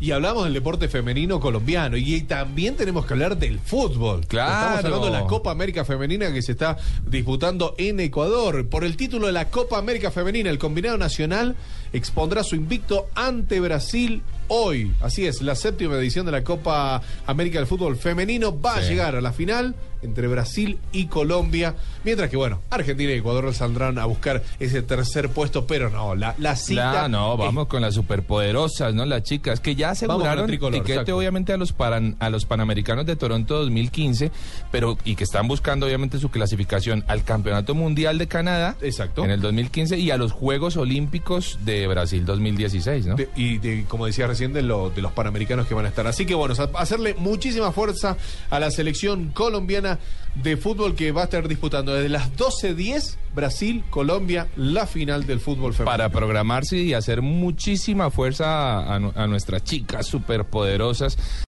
y hablamos del deporte femenino colombiano. Y también tenemos que hablar del fútbol. Claro. Estamos hablando de la Copa América Femenina que se está disputando en Ecuador. Por el título de la Copa América Femenina, el combinado nacional expondrá su invicto ante Brasil hoy. Así es, la séptima edición de la Copa América del Fútbol Femenino va a llegar a la final entre Brasil y Colombia. Mientras que, bueno, Argentina y Ecuador saldrán a buscar ese tercer puesto, pero no, la, la cita. No, vamos con las superpoderosas, ¿no? Las chicas que ya aseguraron tricolor, tiquete exacto. obviamente a los paran- a los Panamericanos de Toronto 2015, pero y que están buscando obviamente su clasificación al Campeonato Mundial de Canadá Exacto. en el 2015 y a los Juegos Olímpicos de Brasil 2016, ¿no? De- y de- como decía recién, de, de los panamericanos que van a estar. Así que bueno, hacerle muchísima fuerza a la selección colombiana de fútbol que va a estar disputando desde las 12.10 Brasil, Colombia, la final del fútbol femenino. para programarse y hacer muchísima fuerza a, a nuestras chicas superpoderosas